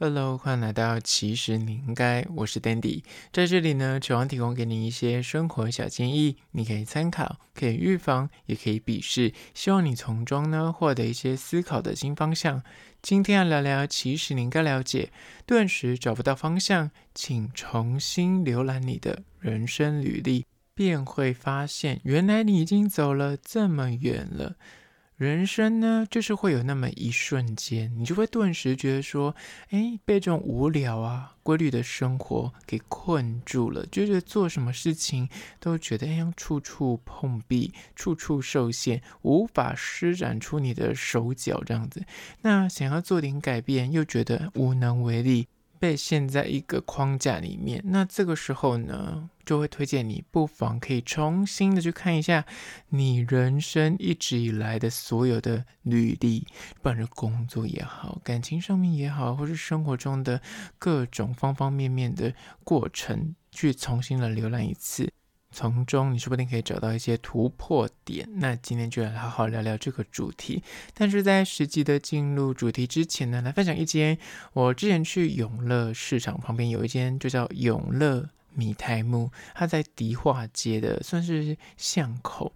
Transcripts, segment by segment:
Hello，欢迎来到其实你应该，我是 Dandy，在这里呢，希望提供给你一些生活小建议，你可以参考，可以预防，也可以鄙视，希望你从中呢获得一些思考的新方向。今天要聊聊，其实你应该了解，顿时找不到方向，请重新浏览你的人生履历，便会发现，原来你已经走了这么远了。人生呢，就是会有那么一瞬间，你就会顿时觉得说，哎，被这种无聊啊、规律的生活给困住了，就觉得做什么事情都觉得哎，处处碰壁，处处受限，无法施展出你的手脚这样子。那想要做点改变，又觉得无能为力。被陷在一个框架里面，那这个时候呢，就会推荐你不妨可以重新的去看一下你人生一直以来的所有的履历，不管是工作也好，感情上面也好，或是生活中的各种方方面面的过程，去重新的浏览一次。从中你说不定可以找到一些突破点。那今天就来好好聊聊这个主题。但是在实际的进入主题之前呢，来分享一间我之前去永乐市场旁边有一间，就叫永乐。米苔目，它在迪化街的算是巷口，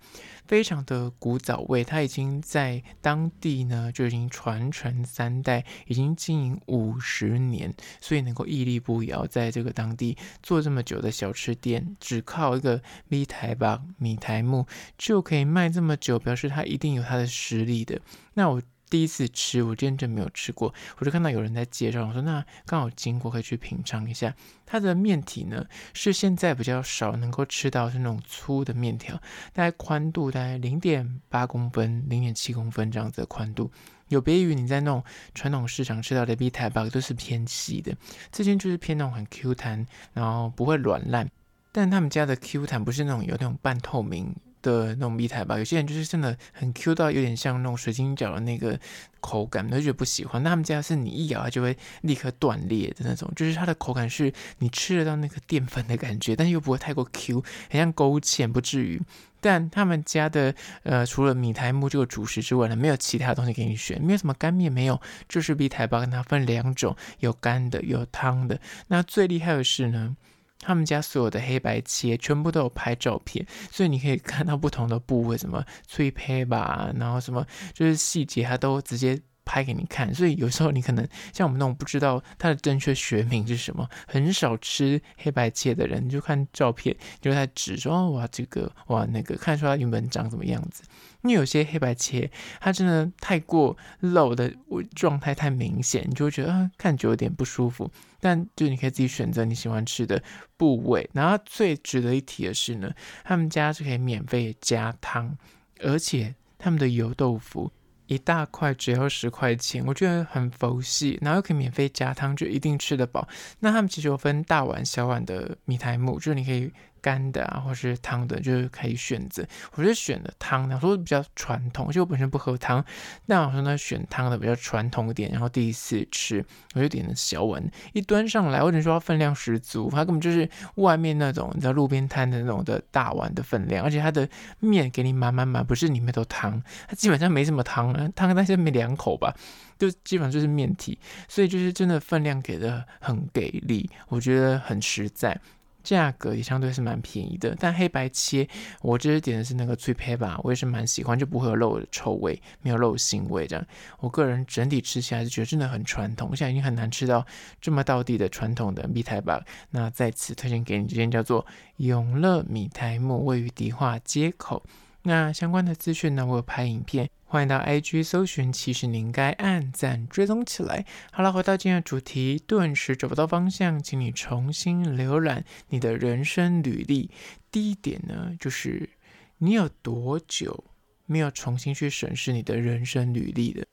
非常的古早味。它已经在当地呢，就已经传承三代，已经经营五十年，所以能够屹立不摇，在这个当地做这么久的小吃店，只靠一个米苔吧，米苔目就可以卖这么久，表示它一定有它的实力的。那我。第一次吃，我真没有吃过，我就看到有人在介绍，我说那刚好经过可以去品尝一下。它的面体呢，是现在比较少能够吃到是那种粗的面条，大概宽度大概零点八公分、零点七公分这样子的宽度，有别于你在那种传统市场吃到的米苔目都是偏细的，这间就是偏那种很 Q 弹，然后不会软烂，但他们家的 Q 弹不是那种有那种半透明。的那种米苔目，有些人就是真的很 Q 到有点像那种水晶饺的那个口感，他就觉得不喜欢。那他们家是你一咬它就会立刻断裂的那种，就是它的口感是你吃得到那个淀粉的感觉，但又不会太过 Q，很像勾芡，不至于。但他们家的呃，除了米苔目这个主食之外呢，没有其他东西给你选，没有什么干面，没有，就是米苔目，跟它分两种，有干的，有汤的。那最厉害的是呢。他们家所有的黑白切全部都有拍照片，所以你可以看到不同的部位，什么脆胚吧，然后什么就是细节，它都直接拍给你看。所以有时候你可能像我们那种不知道它的正确学名是什么，很少吃黑白切的人，你就看照片，就在指说，哇这个哇那个，看出它原本长什么样子。因为有些黑白切，它真的太过露的状态太明显，你就会觉得，看久有点不舒服。但就你可以自己选择你喜欢吃的部位。然后最值得一提的是呢，他们家是可以免费加汤，而且他们的油豆腐一大块只要十块钱，我觉得很佛系。然后又可以免费加汤，就一定吃得饱。那他们其实有分大碗、小碗的米苔目，就是你可以。干的啊，或是汤的，就是可以选择。我觉得选的汤的，我说比较传统，而且我本身不喝汤。那我说呢，选汤的比较传统一点。然后第一次吃，我就点了小碗，一端上来，我只能说它分量十足，它根本就是外面那种你知道路边摊的那种的大碗的分量，而且它的面给你满满满，不是里面都汤，它基本上没什么汤啊，汤但是没两口吧，就基本上就是面体，所以就是真的分量给的很给力，我觉得很实在。价格也相对是蛮便宜的，但黑白切我这是点的是那个脆胚吧，我也是蛮喜欢，就不会有肉的臭味，没有肉腥味这样。我个人整体吃起来是觉得真的很传统，现在已经很难吃到这么道地的传统的米苔吧。那在此推荐给你这间叫做永乐米苔目，位于迪化街口。那相关的资讯呢，我有拍影片。欢迎到 IG 搜寻，其实你应该按赞追踪起来。好了，回到今天的主题，顿时找不到方向，请你重新浏览你的人生履历。第一点呢，就是你有多久没有重新去审视你的人生履历了？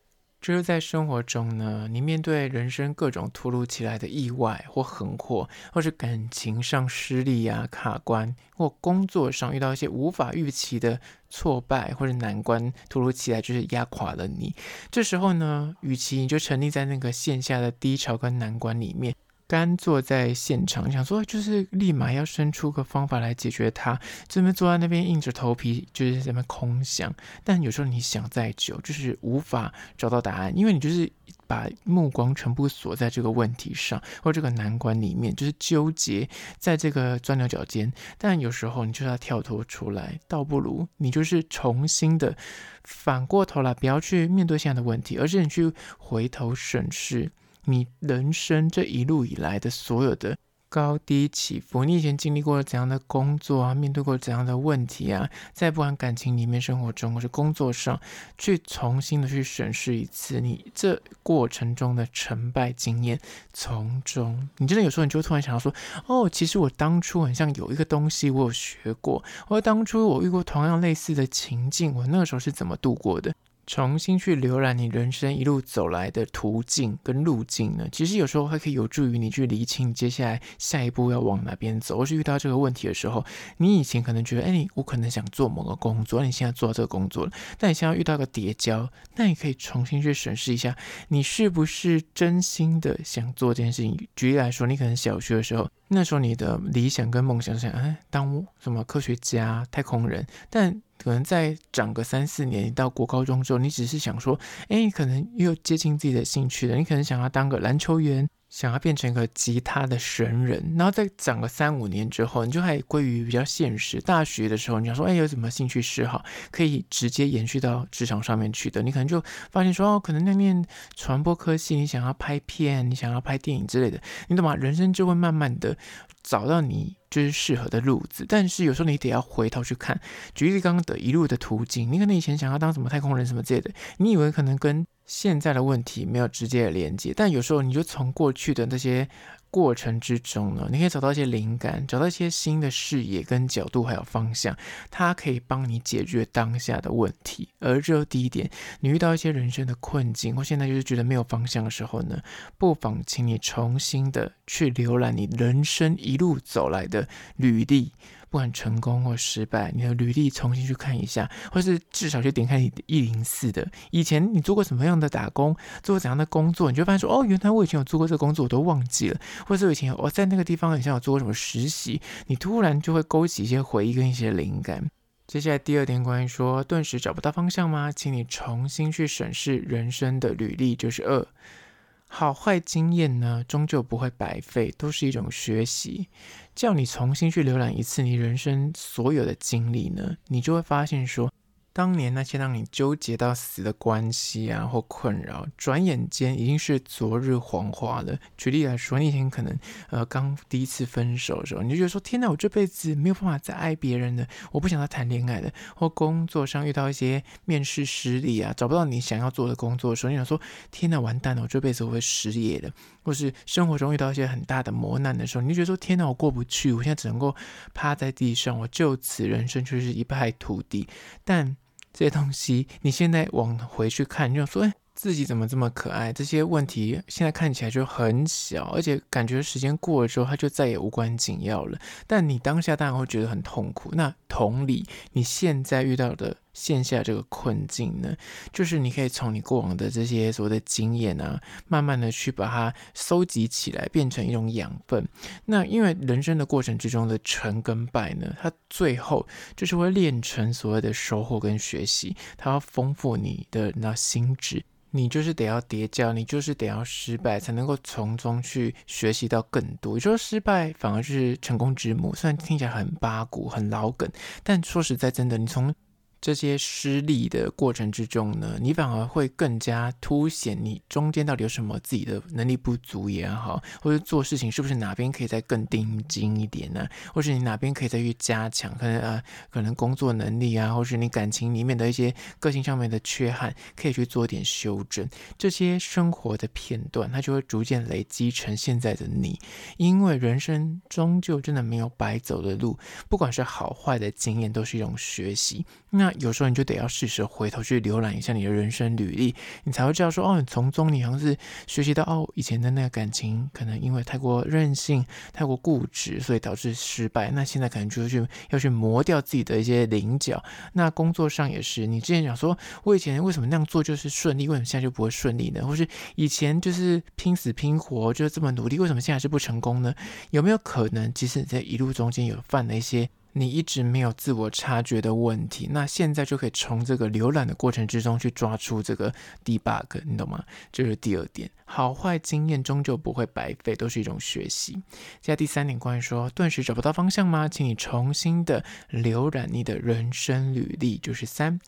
就是在生活中呢，你面对人生各种突如其来的意外或横祸，或是感情上失利、啊、卡关，或工作上遇到一些无法预期的挫败或者难关，突如其来就是压垮了你。这时候呢，与其你就沉溺在那个线下的低潮跟难关里面，干坐在现场，想说就是立马要生出个方法来解决它，这边坐在那边硬着头皮就是在那边空想。但有时候你想再久，就是无法找到答案，因为你就是把目光全部锁在这个问题上或这个难关里面，就是纠结在这个钻牛角尖。但有时候你就要跳脱出来，倒不如你就是重新的反过头来，不要去面对现在的问题，而是你去回头审视。你人生这一路以来的所有的高低起伏，你以前经历过了怎样的工作啊？面对过怎样的问题啊？在不管感情里面、生活中或是工作上，去重新的去审视一次你这过程中的成败经验，从中，你真的有时候你就突然想到说，哦，其实我当初很像有一个东西我有学过，或当初我遇过同样类似的情境，我那个时候是怎么度过的？重新去浏览你人生一路走来的途径跟路径呢，其实有时候还可以有助于你去理清你接下来下一步要往哪边走。或是遇到这个问题的时候，你以前可能觉得，哎，你我可能想做某个工作，你现在做到这个工作了，但你现在遇到个叠交，那你可以重新去审视一下，你是不是真心的想做这件事情。举例来说，你可能小学的时候，那时候你的理想跟梦想是想，哎，当什么科学家、太空人，但可能再长个三四年，到国高中之后，你只是想说，哎，可能又接近自己的兴趣了。你可能想要当个篮球员，想要变成一个吉他的神人。然后再长个三五年之后，你就还归于比较现实。大学的时候，你想说，哎，有什么兴趣嗜好可以直接延续到职场上面去的？你可能就发现说，哦，可能那面传播科系，你想要拍片，你想要拍电影之类的，你懂吗？人生就会慢慢的。找到你就是适合的路子，但是有时候你得要回头去看，举例刚刚的一路的途径，你可能以前想要当什么太空人什么之类的，你以为可能跟现在的问题没有直接的连接，但有时候你就从过去的那些。过程之中呢，你可以找到一些灵感，找到一些新的视野跟角度，还有方向，它可以帮你解决当下的问题。而这第一点，你遇到一些人生的困境，或现在就是觉得没有方向的时候呢，不妨请你重新的去浏览你人生一路走来的履历。不管成功或失败，你的履历重新去看一下，或是至少去点开你的一零四的以前你做过什么样的打工，做过怎样的工作，你就发现说哦，原来我以前有做过这个工作，我都忘记了，或者我以前我在那个地方好像有做过什么实习，你突然就会勾起一些回忆跟一些灵感。接下来第二点，关于说顿时找不到方向吗？请你重新去审视人生的履历，就是二。好坏经验呢，终究不会白费，都是一种学习。叫你重新去浏览一次你人生所有的经历呢，你就会发现说。当年那些让你纠结到死的关系啊，或困扰，转眼间已经是昨日黄花了。举例来说，你以前可能呃刚第一次分手的时候，你就觉得说：“天哪，我这辈子没有办法再爱别人了，我不想再谈恋爱了。”或工作上遇到一些面试失利啊，找不到你想要做的工作的时候，你想说：“天哪，完蛋了，我这辈子我会失业了。”或是生活中遇到一些很大的磨难的时候，你就觉得说：“天哪，我过不去，我现在只能够趴在地上，我就此人生就是一败涂地。”但这些东西，你现在往回去看，你就说，哎，自己怎么这么可爱？这些问题现在看起来就很小，而且感觉时间过了之后，它就再也无关紧要了。但你当下当然会觉得很痛苦。那同理，你现在遇到的。线下这个困境呢，就是你可以从你过往的这些所谓的经验啊，慢慢的去把它收集起来，变成一种养分。那因为人生的过程之中的成跟败呢，它最后就是会练成所谓的收获跟学习，它要丰富你的那心智。你就是得要跌跤，你就是得要失败，才能够从中去学习到更多。也就是说，失败反而是成功之母。虽然听起来很八股、很老梗，但说实在，真的，你从这些失利的过程之中呢，你反而会更加凸显你中间到底有什么自己的能力不足也好，或者做事情是不是哪边可以再更盯紧一点呢？或是你哪边可以再去加强？可能呃，可能工作能力啊，或是你感情里面的一些个性上面的缺憾，可以去做点修正。这些生活的片段，它就会逐渐累积成现在的你。因为人生终究真的没有白走的路，不管是好坏的经验，都是一种学习。那有时候你就得要适时回头去浏览一下你的人生履历，你才会知道说，哦，你从中你好像是学习到，哦，以前的那个感情可能因为太过任性、太过固执，所以导致失败。那现在可能就去要去磨掉自己的一些棱角。那工作上也是，你之前讲说，我以前为什么那样做就是顺利，为什么现在就不会顺利呢？或是以前就是拼死拼活，就是这么努力，为什么现在是不成功呢？有没有可能，即使你在一路中间有犯了一些你一直没有自我察觉的问题，那现在就可以从这个浏览的过程之中去抓出这个 debug，你懂吗？这是第二点，好坏经验终究不会白费，都是一种学习。接下第三点，关于说顿时找不到方向吗？请你重新的浏览你的人生履历，就是三，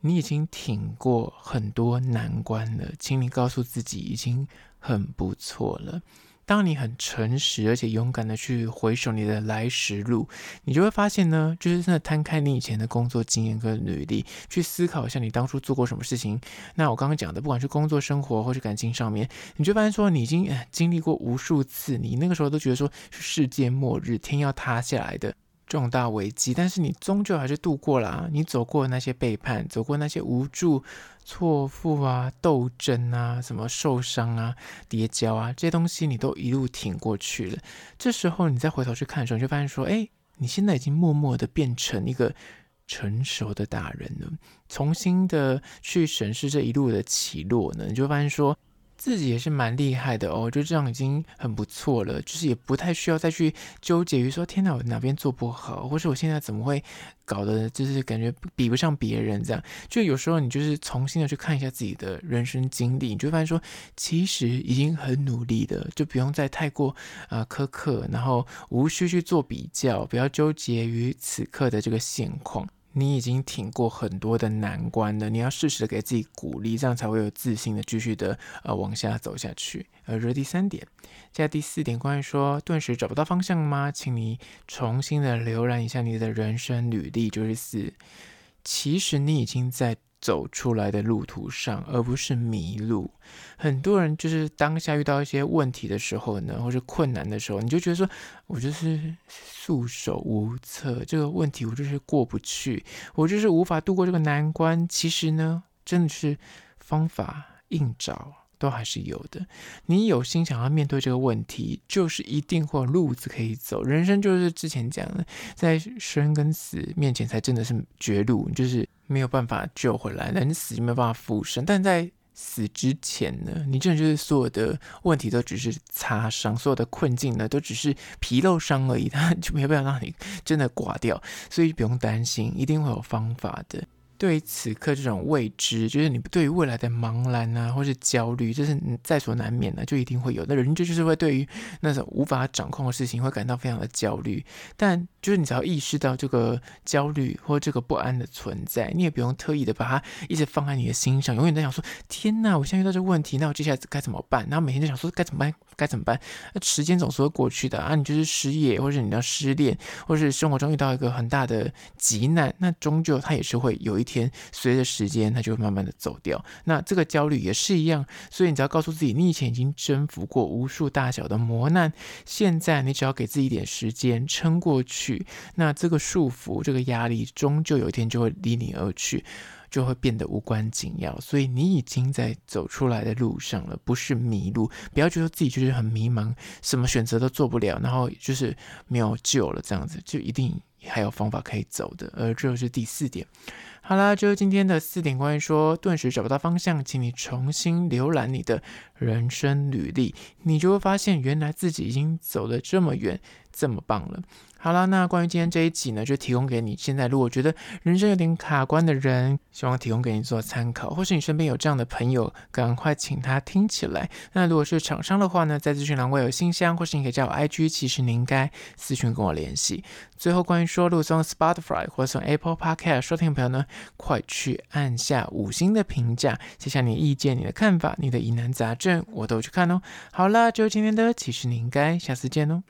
你已经挺过很多难关了，请你告诉自己已经很不错了。当你很诚实而且勇敢的去回首你的来时路，你就会发现呢，就是真的摊开你以前的工作经验跟履历，去思考一下你当初做过什么事情。那我刚刚讲的，不管是工作、生活或是感情上面，你就发现说，你已经经历过无数次，你那个时候都觉得说是世界末日、天要塌下来的。重大危机，但是你终究还是度过了啊。你走过那些背叛，走过那些无助、错付啊、斗争啊、什么受伤啊、跌跤啊，这些东西你都一路挺过去了。这时候你再回头去看的时候，你就发现说，哎，你现在已经默默的变成一个成熟的大人了。重新的去审视这一路的起落呢，你就发现说。自己也是蛮厉害的哦，就这样已经很不错了，就是也不太需要再去纠结于说，天哪，我哪边做不好，或是我现在怎么会搞得就是感觉比不上别人这样。就有时候你就是重新的去看一下自己的人生经历，你就发现说，其实已经很努力的，就不用再太过啊、苛刻，然后无需去做比较，不要纠结于此刻的这个现况。你已经挺过很多的难关了，你要适时的给自己鼓励，这样才会有自信的继续的呃往下走下去。呃这是第三点，接下来第四点，关于说顿时找不到方向吗？请你重新的浏览一下你的人生履历，就是四，其实你已经在。走出来的路途上，而不是迷路。很多人就是当下遇到一些问题的时候呢，或是困难的时候，你就觉得说，我就是束手无策，这个问题我就是过不去，我就是无法度过这个难关。其实呢，真的是方法硬找。都还是有的。你有心想要面对这个问题，就是一定会有路子可以走。人生就是之前讲的，在生跟死面前才真的是绝路，就是没有办法救回来，人死就没有办法复生。但在死之前呢，你真的就是所有的问题都只是擦伤，所有的困境呢都只是皮肉伤而已，它就没有办法让你真的挂掉。所以不用担心，一定会有方法的。对于此刻这种未知，就是你对于未来的茫然啊，或是焦虑，这是在所难免的，就一定会有。那人就就是会对于那种无法掌控的事情，会感到非常的焦虑。但就是你只要意识到这个焦虑或这个不安的存在，你也不用特意的把它一直放在你的心上，永远在想说：天哪，我现在遇到这个问题，那我接下来该怎么办？然后每天就想说该怎么办？该怎么办？那时间总是会过去的啊！你就是失业，或者你要失恋，或是生活中遇到一个很大的急难，那终究它也是会有一天天随着时间，它就会慢慢的走掉。那这个焦虑也是一样，所以你只要告诉自己，你以前已经征服过无数大小的磨难，现在你只要给自己一点时间撑过去，那这个束缚、这个压力，终究有一天就会离你而去。就会变得无关紧要，所以你已经在走出来的路上了，不是迷路。不要觉得自己就是很迷茫，什么选择都做不了，然后就是没有救了，这样子就一定还有方法可以走的。而这就是第四点。好啦，就是今天的四点关于说顿时找不到方向，请你重新浏览你的人生履历，你就会发现原来自己已经走了这么远，这么棒了。好了，那关于今天这一集呢，就提供给你。现在如果觉得人生有点卡关的人，希望提供给你做参考，或是你身边有这样的朋友，赶快请他听起来。那如果是厂商的话呢，在资讯栏我有信箱，或是你可以加我 IG，其实你应该私讯跟我联系。最后，关于说，如果从 Spotify 或从 Apple Podcast 收听的朋友呢，快去按下五星的评价，写下你的意见、你的看法、你的疑难杂症，我都去看哦。好了，就今天的，其实你应该下次见哦。